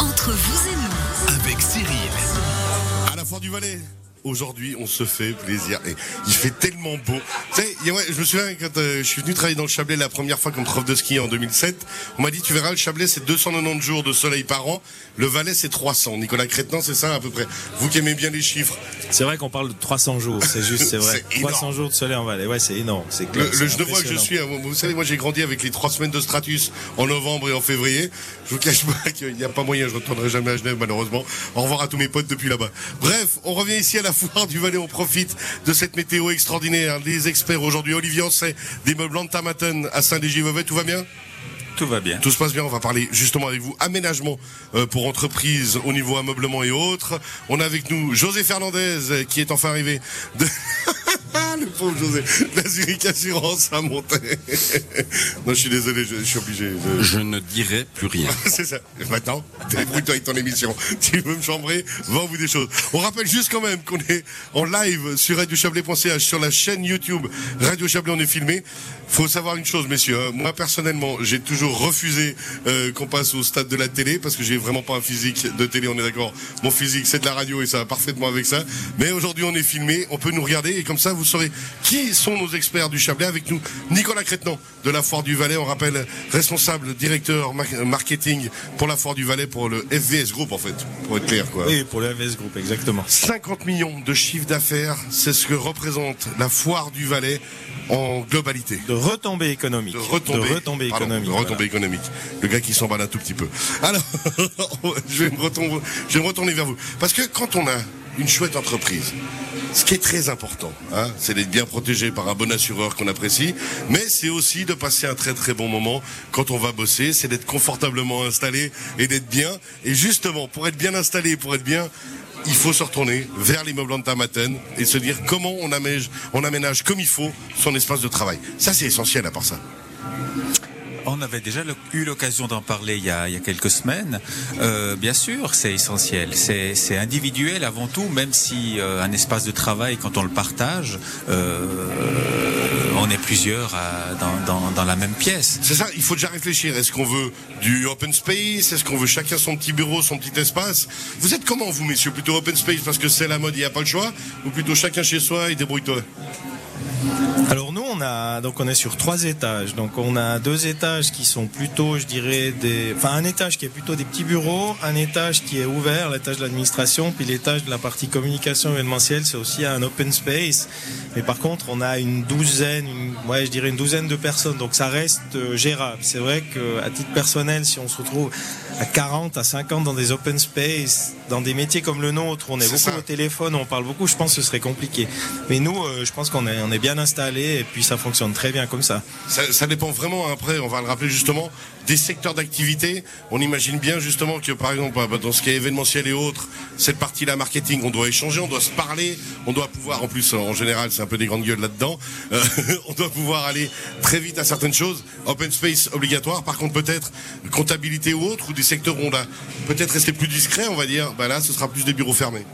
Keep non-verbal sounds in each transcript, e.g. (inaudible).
Entre vous et nous, avec Cyril. À la Foire du Valais. Aujourd'hui, on se fait plaisir. Et il fait tellement beau. Tu sais, ouais, je me souviens quand euh, je suis venu travailler dans le Chablais la première fois comme prof de ski en 2007, on m'a dit, tu verras, le Chablais, c'est 290 jours de soleil par an. Le Valais, c'est 300. Nicolas Crétin, c'est ça à peu près. Vous qui aimez bien les chiffres. C'est vrai qu'on parle de 300 jours, c'est juste, c'est (laughs) vrai. C'est énorme. 300 jours de soleil en Valais, ouais, c'est énorme. C'est Le, clair, le Genevois que je suis, hein, vous savez, moi j'ai grandi avec les trois semaines de Stratus en novembre et en février. Je vous cache pas (laughs) qu'il n'y a pas moyen, je ne retournerai jamais à Genève malheureusement. Au revoir à tous mes potes depuis là-bas. Bref, on revient ici à la foire du Valais, on profite de cette météo extraordinaire. Les experts aujourd'hui, Olivier Ancet, des meubles Antamaten à Saint-Légivevet, tout va bien? Tout va bien. tout se passe bien, on va parler justement avec vous aménagement euh, pour entreprises au niveau ameublement et autres. On a avec nous José Fernandez euh, qui est enfin arrivé de (laughs) le pauvre José, la Zurich Assurance à Montaigne. non, je suis désolé, je, je suis obligé. je- Je ne dirai plus rien. (laughs) c'est ça. Maintenant, débrouille-toi avec ton émission. Tu veux me chambrer, vends vous des choses. On rappelle juste quand même qu'on est en live sur radiochablais.ch, sur la chaîne YouTube Radio Chablais, on est filmé. Faut savoir une chose, messieurs. hein. Moi, personnellement, j'ai toujours refusé euh, qu'on passe au stade de la télé parce que j'ai vraiment pas un physique de télé, on est d'accord. Mon physique, c'est de la radio et ça va parfaitement avec ça. Mais aujourd'hui, on est filmé, on peut nous regarder et comme ça, vous saurez qui sont nos experts du Chablais avec nous. Nicolas Crétenant de la Foire du Valais, on rappelle responsable directeur mar- marketing pour la Foire du Valais pour le FVS Group en fait, pour être clair quoi. Oui, pour le FS Group, exactement. 50 millions de chiffre d'affaires, c'est ce que représente la Foire du Valais en globalité. De retombées économiques. De retombées, De retombées pardon, économiques. de retombées économiques. Le gars qui s'emballe un tout petit peu. Alors, (laughs) je vais me retourner, je vais me retourner vers vous. Parce que quand on a une chouette entreprise, ce qui est très important, hein, c'est d'être bien protégé par un bon assureur qu'on apprécie, mais c'est aussi de passer un très très bon moment quand on va bosser, c'est d'être confortablement installé et d'être bien. Et justement, pour être bien installé, pour être bien, il faut se retourner vers l'immeuble Antamaten et se dire comment on aménage, on aménage comme il faut son espace de travail. Ça, c'est essentiel à part ça. On avait déjà eu l'occasion d'en parler il y a, quelques semaines. Euh, bien sûr, c'est essentiel. C'est individuel avant tout, même si euh, un espace de travail, quand on le partage, euh, on est plusieurs dans, dans, la même pièce. C'est ça, il faut déjà réfléchir. Est-ce qu'on veut du open space? Est-ce qu'on veut chacun son petit bureau, son petit espace? Vous êtes comment, vous, messieurs? Plutôt open space parce que c'est la mode, il n'y a pas le choix? Ou plutôt chacun chez soi et débrouille-toi? On a donc on est sur trois étages. Donc on a deux étages qui sont plutôt, je dirais, des, enfin un étage qui est plutôt des petits bureaux, un étage qui est ouvert, l'étage de l'administration, puis l'étage de la partie communication événementielle, c'est aussi un open space. Mais par contre, on a une douzaine, une, ouais, je dirais une douzaine de personnes. Donc ça reste euh, gérable. C'est vrai que à titre personnel, si on se retrouve à 40, à 50 dans des open space, dans des métiers comme le nôtre, on est, beaucoup ça. au téléphone, on parle beaucoup, je pense que ce serait compliqué. Mais nous, euh, je pense qu'on est, on est bien installé et puis ça fonctionne très bien comme ça. ça, ça dépend vraiment, après, on va le rappeler justement, des secteurs d'activité. On imagine bien justement que, par exemple, bah, dans ce qui est événementiel et autres, cette partie-là, marketing, on doit échanger, on doit se parler, on doit pouvoir, en plus, en général, c'est un peu des grandes gueules là-dedans, euh, (laughs) on doit pouvoir aller très vite à certaines choses. Open space obligatoire, par contre, peut-être comptabilité ou autre, ou des secteurs où on a peut-être resté plus discret, on va dire, bah là, ce sera plus des bureaux fermés.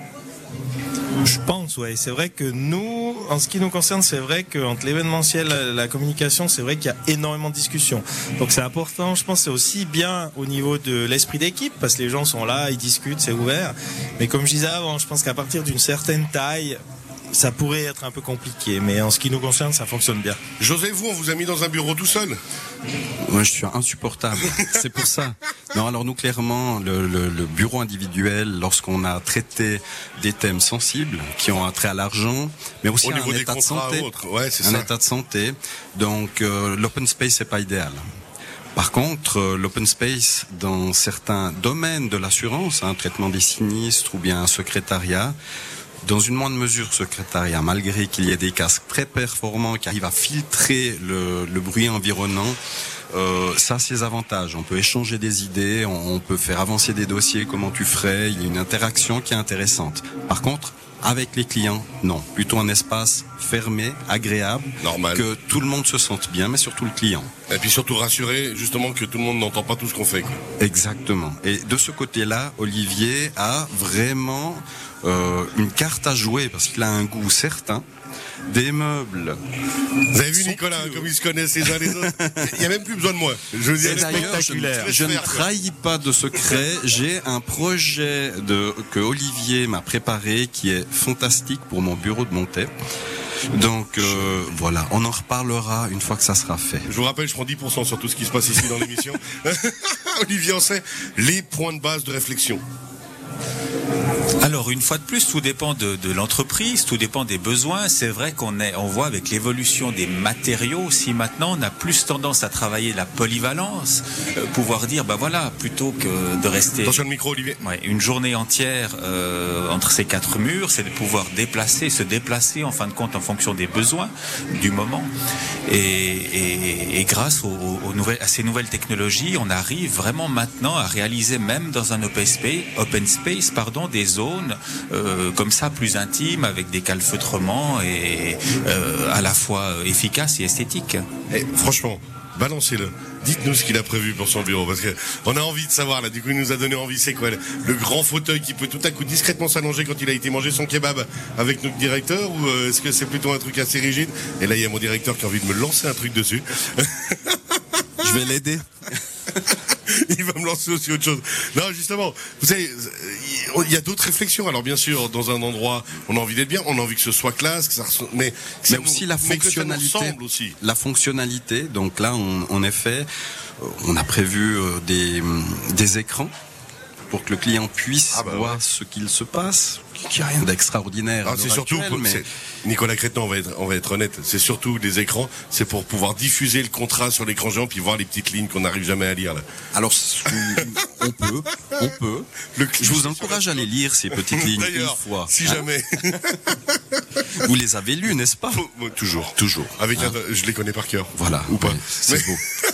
Je pense, ouais. C'est vrai que nous, en ce qui nous concerne, c'est vrai qu'entre l'événementiel et la communication, c'est vrai qu'il y a énormément de discussions. Donc c'est important, je pense, c'est aussi bien au niveau de l'esprit d'équipe, parce que les gens sont là, ils discutent, c'est ouvert. Mais comme je disais avant, je pense qu'à partir d'une certaine taille, ça pourrait être un peu compliqué. Mais en ce qui nous concerne, ça fonctionne bien. José, vous, on vous a mis dans un bureau tout seul Moi, je suis insupportable. (laughs) C'est pour ça. Non, alors nous, clairement, le, le- le bureau individuel, lorsqu'on a traité des thèmes sensibles qui ont un trait à l'argent, mais aussi Au à niveau un des état de santé, ouais, un ça. état de santé. Donc, euh, l'open space, c'est pas idéal. Par contre, euh, l'open space dans certains domaines de l'assurance, un traitement des sinistres ou bien un secrétariat, dans une moindre mesure secrétariat, malgré qu'il y ait des casques très performants qui arrivent à filtrer le, le bruit environnant, euh, ça ses avantages. On peut échanger des idées, on, on peut faire avancer des dossiers, comment tu ferais, il y a une interaction qui est intéressante. Par contre, avec les clients, non. Plutôt un espace fermé, agréable, Normal. que tout le monde se sente bien, mais surtout le client. Et puis surtout rassurer justement que tout le monde n'entend pas tout ce qu'on fait. Quoi. Exactement. Et de ce côté-là, Olivier a vraiment une carte à jouer parce qu'il a un goût certain, des meubles. Vous avez vu Nicolas, comme ils se connaissent les uns les autres (laughs) Il n'y a même plus besoin de moi. Je veux dire, Et d'ailleurs, je, spectaculaire. je ne trahis pas de secret. J'ai un projet de, que Olivier m'a préparé qui est fantastique pour mon bureau de montée. Donc euh, voilà, on en reparlera une fois que ça sera fait. Je vous rappelle, je prends 10% sur tout ce qui se passe ici dans l'émission. (laughs) (laughs) Olivier Ancet, les points de base de réflexion. Alors une fois de plus, tout dépend de, de l'entreprise, tout dépend des besoins. C'est vrai qu'on est, on voit avec l'évolution des matériaux, si maintenant on a plus tendance à travailler la polyvalence, euh, pouvoir dire, bah voilà, plutôt que de rester Attention le micro, Olivier. Ouais, une journée entière euh, entre ces quatre murs, c'est de pouvoir déplacer, se déplacer en fin de compte en fonction des besoins du moment. Et, et- et grâce aux, aux nouvelles, à ces nouvelles technologies, on arrive vraiment maintenant à réaliser même dans un open space, open space pardon, des zones euh, comme ça plus intimes avec des calfeutrements et euh, à la fois efficaces et esthétiques. Eh, franchement, balancez-le. Dites-nous ce qu'il a prévu pour son bureau, parce que on a envie de savoir là. Du coup, il nous a donné envie. C'est quoi le, le grand fauteuil qui peut tout à coup discrètement s'allonger quand il a été manger son kebab avec notre directeur, ou euh, est-ce que c'est plutôt un truc assez rigide? Et là, il y a mon directeur qui a envie de me lancer un truc dessus. Je vais l'aider. (laughs) (laughs) il va me lancer aussi autre chose. Non, justement, vous savez, il y a d'autres réflexions. Alors bien sûr, dans un endroit, on a envie d'être bien, on a envie que ce soit classe, que ça ressemble- mais, Mais nous- aussi la fonctionnalité. aussi. La fonctionnalité. Donc là, on- en effet, euh, on a prévu euh, des, des écrans pour que le client puisse Ah bah voir ouais. ce qu'il se passe, qui a rien d'extraordinaire. Ah, c'est surtout, actuelle, mais c'est- Nicolas Crétin, on va être, on va être honnête, c'est surtout des écrans, c'est pour pouvoir diffuser le contrat sur l'écran géant puis voir les petites lignes qu'on n'arrive jamais à lire là. alors on peut, on peut. Le Je vous encourage à les lire ces petites lignes une D'ailleurs, fois. si Hein jamais, (laughs) Vous les avez lues, n'est-ce pas toujours, Toujours. avec, Hein un- je les connais par cœur. Voilà. Ou pas. C'est beau. (laughs)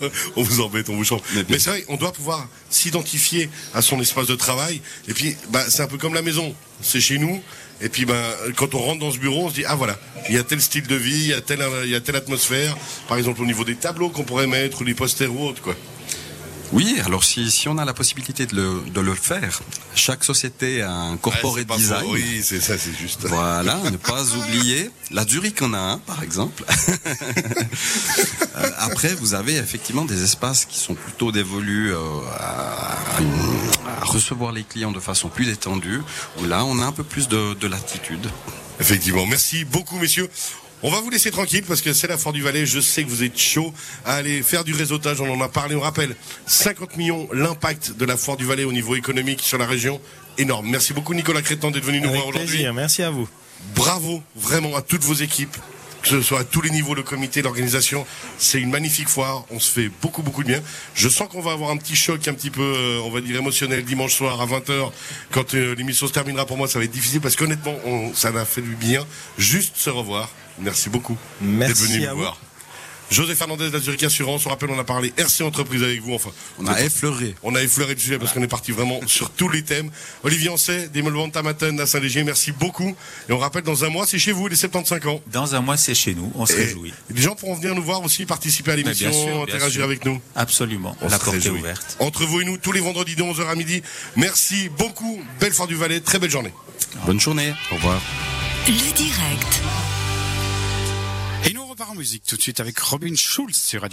(laughs) on vous embête, on vous chante. Mais c'est vrai, on doit pouvoir s'identifier à son espace de travail. Et puis, bah, c'est un peu comme la maison. C'est chez nous. Et puis, bah, quand on rentre dans ce bureau, on se dit, ah voilà, il y a tel style de vie, il y a telle, il y a telle atmosphère. Par exemple, au niveau des tableaux qu'on pourrait mettre, ou des posters ou autre, quoi. Oui, alors si, si on a la possibilité de le, de le faire, chaque société a un corporate design. faux. Oui, c'est ça, c'est juste. Voilà, (laughs) ne pas oublier. La Zurich en a un, par exemple. (laughs) Euh, Après, vous avez effectivement des espaces qui sont plutôt dévolus euh, à, à une- à recevoir les clients de façon plus détendue, où là, on a un peu plus de, de latitude. Effectivement. Merci beaucoup, messieurs. On va vous laisser tranquille parce que c'est la Fort du Valais. Je sais que vous êtes chaud à aller faire du réseautage. On en a parlé. On rappelle 50 millions l'impact de la Fort du Valais au niveau économique sur la région. Énorme. Merci beaucoup, Nicolas Crétan, d'être venu nous Avec voir aujourd'hui. merci à vous. Bravo vraiment à toutes vos équipes, que ce soit à tous les niveaux, le comité, l'organisation. C'est une magnifique foire, on se fait beaucoup beaucoup de bien. Je sens qu'on va avoir un petit choc un petit peu, euh, on va dire émotionnel dimanche soir à 20h quand euh, l'émission se terminera pour moi, ça va être difficile parce qu'honnêtement, on- ça m'a fait du bien juste se revoir. Merci beaucoup Merci d'être venu à vous. voir. José Fernandez d'Azuric Assurance, on rappelle, on a parlé RC Entreprise avec vous, enfin. On a effleuré. On a effleuré le sujet parce qu'on est parti vraiment (laughs) sur tous les thèmes. Olivier Ancet, des Tamaten à Saint-Légier, merci beaucoup. Et on rappelle, dans un mois, c'est chez vous, les 75 ans. Dans un mois, c'est chez nous, on se Et réjouit. les gens pourront venir nous voir aussi, participer à l'émission, interagir sûr. avec nous. Absolument, On la porte est ouverte. Entre vous et nous, tous les vendredis de 11h à midi. Merci beaucoup. Belle Fort du Valais, très belle journée. Bonne journée. Au revoir. Le direct. Musique tout de suite avec Robin Schulz sur Radio.